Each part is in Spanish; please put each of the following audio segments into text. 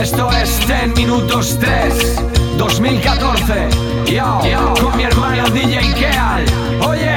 Esto es 10 minutos 3 2014 Yo, con mi hermano DJ Keal. Oye,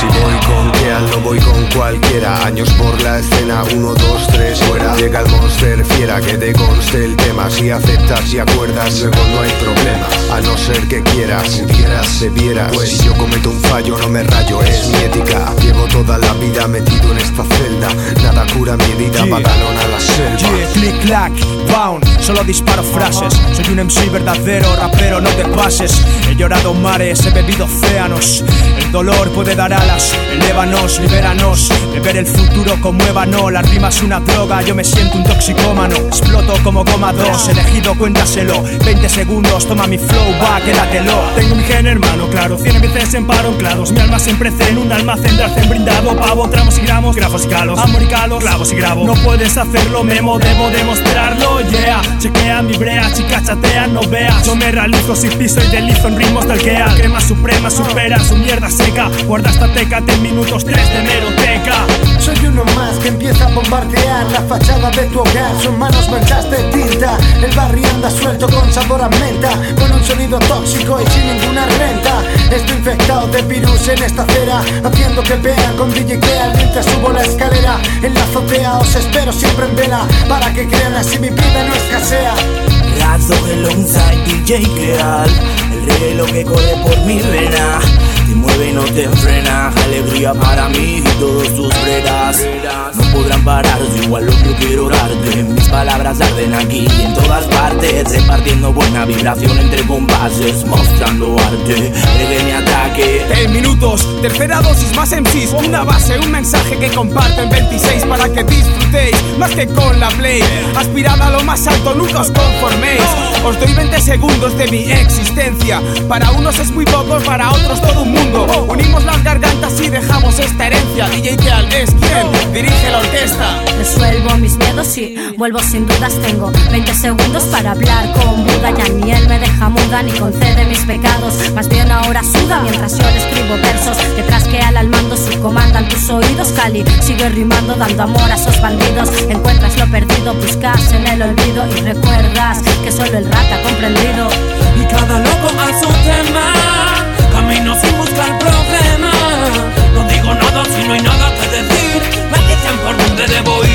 Si voy con Keal, no voy con cualquiera. Años por la escena, 1, 2, 3, fuera. Llega el monster fiera, que te conste el tema. Si aceptas y acuerdas, luego no hay problema. A no ser que quieras, pudieras, se vieras. Pues si yo cometo un fallo, no me rayo, es mi ética. Llevo toda la vida metido en esta celda. Nada cura mi herida, Yeah. a la selva. Yeah, click, clack, pound, solo disparo frases. Soy un MC verdadero, rapero, no te pases. He llorado mares, he bebido océanos. El dolor puede dar alas, elévanos, libéranos De ver el futuro como ébano La rima es una droga, yo me siento un toxicómano Exploto como goma 2, elegido, cuéntaselo 20 segundos, toma mi flow, va, quédatelo. Tengo mi gen hermano, claro, cien veces en paro anclados Mi alma siempre en un almacén de arcén brindado Pavo, tramos y gramos, grafos y calos Amor y calos, clavos y grabo. No puedes hacerlo, memo, debo demostrarlo, yeah. Chequea mi brea, chica chatea, no veas. Yo me realizo sin piso y deslizo en ritmos del que Crema suprema, supera su mierda seca Guarda esta 10 minutos 3 de meroteca Soy uno más que empieza a bombardear la fachada de tu hogar. Son manos manchas de tinta. El barrio anda suelto con sabor a menta, con un sonido tóxico y sin ninguna renta. Estoy infectado de virus en esta acera, haciendo que vean con DJ Crea mientras subo la escalera. En la azotea os espero siempre en vela, para que crean así mi vida no escasea. Razo alongside DJ Creal El reloj que corre por mi vena Te mueve y no te frena. Alegría para mí y todos tus bredas No podrán parar, yo igual lo que quiero darte. Mis palabras arden aquí y en todas partes Repartiendo buena vibración entre compases Mostrando arte, ataque 10 minutos, tercera dosis más MCs Una base, un mensaje que comparto en 26 Para que disfrutéis, más que con la play Aspirad a lo más alto, nunca os conforméis. Os doy 20 segundos de mi existencia. Para unos es muy poco, para otros todo un mundo. Unimos las gargantas y dejamos esta herencia. DJ Keal es quien dirige la orquesta Resuelvo mis miedos y vuelvo sin dudas. Tengo 20 segundos para hablar con Buda. Ya ni él me deja muda ni concede mis pecados. Más bien ahora suda mientras yo escribo versos. Detrás que al mando si comandan tus oídos. Cali sigue rimando, dando amor a esos bandidos. Encuentras lo perdido, buscas en el olvido y recuerdas que solo el rata comprendido. Y cada loco a su tema Camino sin buscar problema No digo nada si no hay nada que decir Me dicen por dónde debo ir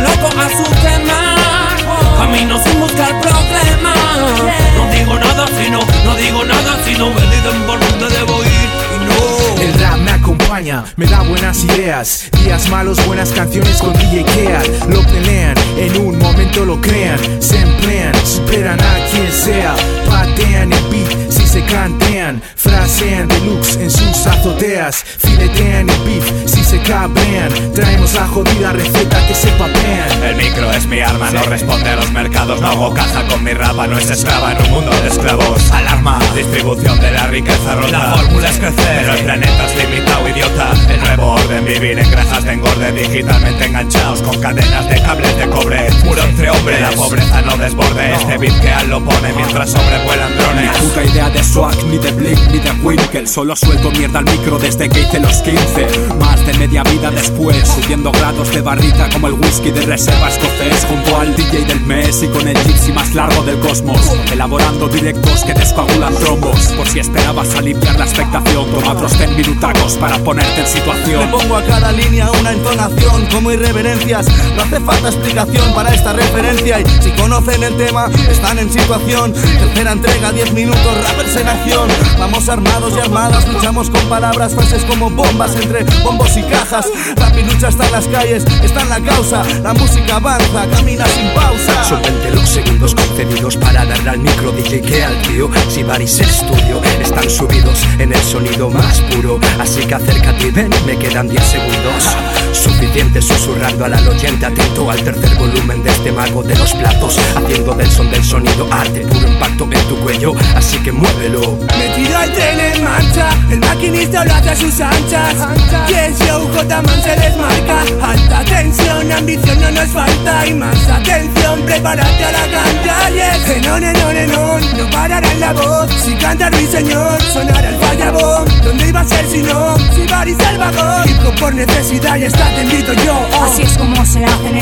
loco a su tema. Camino sin buscar problema. No digo nada si no No digo nada si no. Me dicen por dónde debo ir Y no. El rap me acompaña, me da buenas ideas. Días malos, buenas canciones con DJ Keal Lo pelean, en un momento lo crean. Se emplean, superan a quien sea. Patean el beat Frasean deluxe en sus azoteas. Filetean el beef si se cabrean. Traemos la jodida receta que se papean. El micro es mi arma, no responde a los mercados. No hago caja con mi rapa, no es esclava en un mundo de esclavos. Alarma, distribución de la riqueza rota La fórmula es crecer, pero el planeta es limitado, de Digitalmente enganchados con cadenas de cables de cobre. Muro entre hombres, la pobreza no desborde. Este beat que al lo pone mientras sobrevuelan drones. Puta idea de swag, ni de blink, ni de Winkle Solo suelto mierda al micro desde que hice los 15 Más de media vida después Subiendo grados de barrita como el whisky de reserva escocés. Junto al DJ del mes y con el gypsy más largo del cosmos. Elaborando directos que descoagulan trombos. Por si esperabas aliviar la expectación Toma otros 10 minutacos para ponerte en Le situación pongo a cada línea una como irreverencias No hace falta explicación para esta referencia Y si conocen el tema, están en situación. Tercera entrega, 10 minutos, rappers en acción. Vamos armados y armadas, luchamos con palabras Frases como bombas entre bombos y cajas. Rap y lucha está en las calles, está en la causa. La música avanza, camina sin pausa. Son 20 los segundos concedidos para darle al micro DJ que al tío Si Baris estudio están subidos en el sonido más puro Así que acércate y ven, me quedan 10 segundos Suficiente susurrando al al oyente atento al tercer volumen de este mago de los platos Haciendo del son del sonido arte, puro impacto en tu cuello Así que muévelo Metido el tren en marcha, el maquinista lo hace a sus anchas. Y el show J-Man se desmarca. Alta tensión, ambición no nos falta. Y más atención, prepárate a la cancha. Yes. Enon, enon, enon, no parará en la voz. Si canta Ruiseñor, sonará el fallabón. ¿Dónde iba a ser si no? Si Baris el vagón. Hip por necesidad y está te Así es como se hacen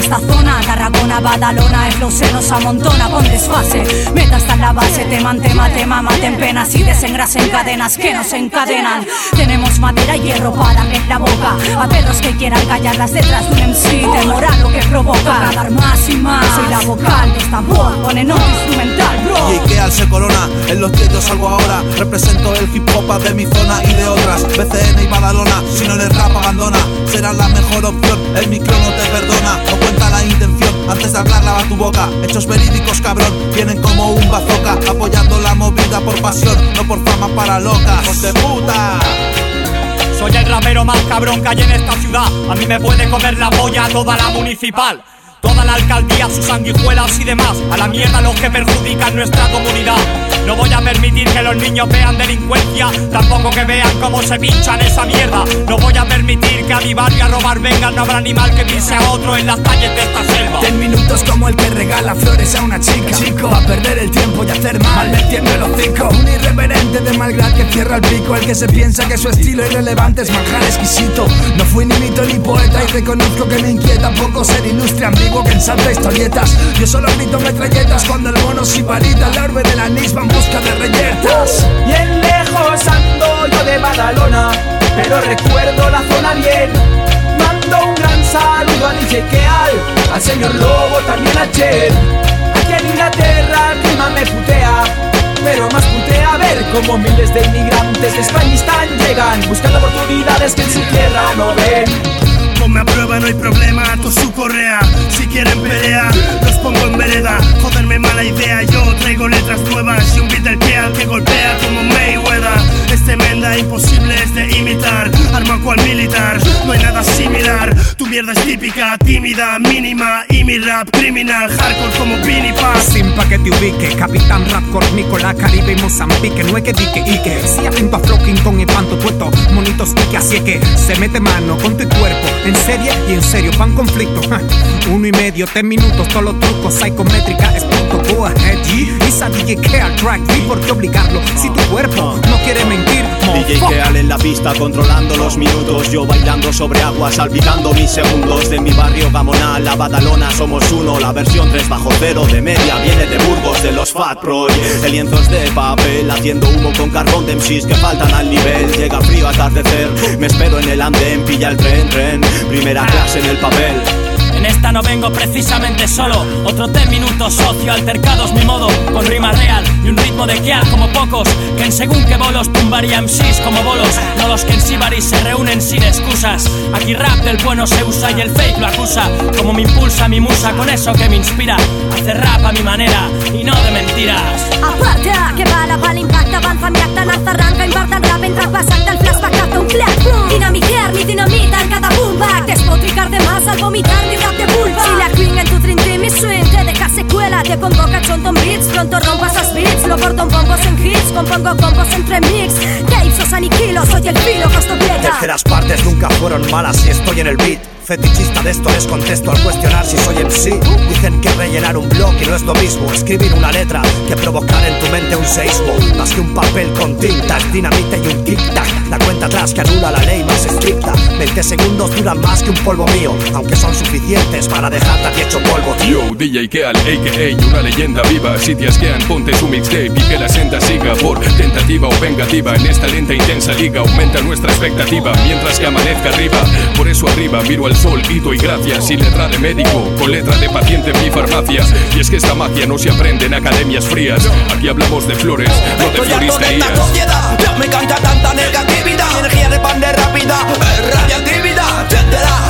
Badalona, el flow se nos amontona con desfase. Meta hasta en la base, teman, tema, tema, maten penas y desengrasen cadenas que nos encadenan. Tenemos madera y hierro para darle la boca a perros que quieran callarlas detrás de un MC. Temor lo que provoca, dar más y más. Soy la vocal de esta voz, pone nota instrumental, en los yo salgo ahora. Represento el hip hop de mi zona y de otras. BCN y Badalona, si no eres rap, abandona. Será la mejor opción, el micro no te perdona. No cuenta la intención, antes de hablar lava tu boca. Hechos verídicos, cabrón, vienen como un bazooka. Apoyando la movida por pasión, no por fama para locas. de puta! Soy el rapero más cabrón que hay en esta ciudad. A mí me puede comer la polla toda la municipal. Toda la alcaldía, sus sanguijuelas y demás. A la mierda los que perjudican nuestra comunidad. No voy a permitir que los niños vean delincuencia, tampoco que vean cómo se pinchan esa mierda. No voy a permitir que a a robar vengan, no habrá animal que pise a otro en las calles de esta selva. Ten minutos como el que regala flores a una chica. Chico, a perder el tiempo y hacer mal, metiendo los cinco. Un irreverente de malgrad que cierra el pico, el que se piensa que su estilo irrelevante es manjar exquisito. No fui ni mito ni poeta y reconozco que me inquieta poco ser ilustre, ambiguo que ensanta historietas. Yo solo grito metralletas cuando el mono sibarita, la orbe de la nisba busca de reyertas. Bien lejos ando yo de Badalona, pero recuerdo la zona bien. Un gran saludo a DJ Keal, al señor Lobo, también a Chen. Aquí en Inglaterra clima me putea, pero más putea ver cómo miles de inmigrantes de España están llegan, buscando oportunidades que en su tierra no ven me aprueba, no hay problema, ato su correa. Si quieren pelea, los pongo en vereda. Joderme mala idea, yo traigo letras nuevas y un beat del que al que golpea como Mayweather. Es tremenda, imposible. No hay nada similar. Tu mierda es típica, tímida, mínima. Y mi rap criminal, hardcore como Pini Sin pa' que te ubique, capitán rap la Caribe y Mozambique. No hay que dique que si atento a Flocking con el panto puesto, monitos y que así que se mete mano con tu cuerpo en serie y en serio, pan conflicto. Uno y medio, tres minutos, todos los trucos, psicométrica, es que al track, ¿y por qué obligarlo? Si tu cuerpo no quiere mentir, DJ Keal en la pista, controlando los minutos. Yo bailando sobre agua, salpicando mis segundos. De mi barrio Gamonal, la Badalona, somos uno. La versión 3 bajo cero de media viene de Burgos, de los Fat Pro. El lienzos de papel, haciendo humo con carbón de MCs que faltan al nivel. Llega frío atardecer, me espero en el andén, pilla el tren, tren. Primera clase en el papel. En esta no vengo precisamente solo. Otro 10 minutos, socio, altercados mi modo. Con rima real y un ritmo de que como pocos. Que en según que bolos tumbaría MCs como bolos. No los que en Sibaris se reúnen sin excusas. Aquí rap del bueno se usa y el fake lo acusa. Como me impulsa mi musa con eso que me inspira. Hacer rap a mi manera y no de mentiras. Aparte, que bala, bala, impacta, avanza, mi acta, Terceras partes nunca fueron malas si estoy en el beat Fetichista de esto les contesto al cuestionar si soy MC Dicen que rellenar un blog y no es lo mismo. Escribir una letra que provocar en tu mente un seísmo. Más que un papel con tinta, es dinamita y un tic-tac. La cuenta atrás que anula la ley más estricta. 20 segundos duran más que un polvo mío Aunque son suficientes para dejarte aquí hecho polvo. Yo, DJ Keal, a.k.a. una leyenda viva. Si te asquean ponte su mixtape y que la senda siga Por tentativa o vengativa. En esta lenta intensa liga Aumenta nuestra expectativa mientras que amanezca arriba. Por eso arriba miro al sol, hito y gracias. Y letra de médico, con letra de paciente en mi farmacia. Y es que esta magia no se aprende en academias frías. Aquí hablamos de flores, no de floristerías. Me canta tanta negatividad, energía de pan de rápida, radiactividad, etcétera.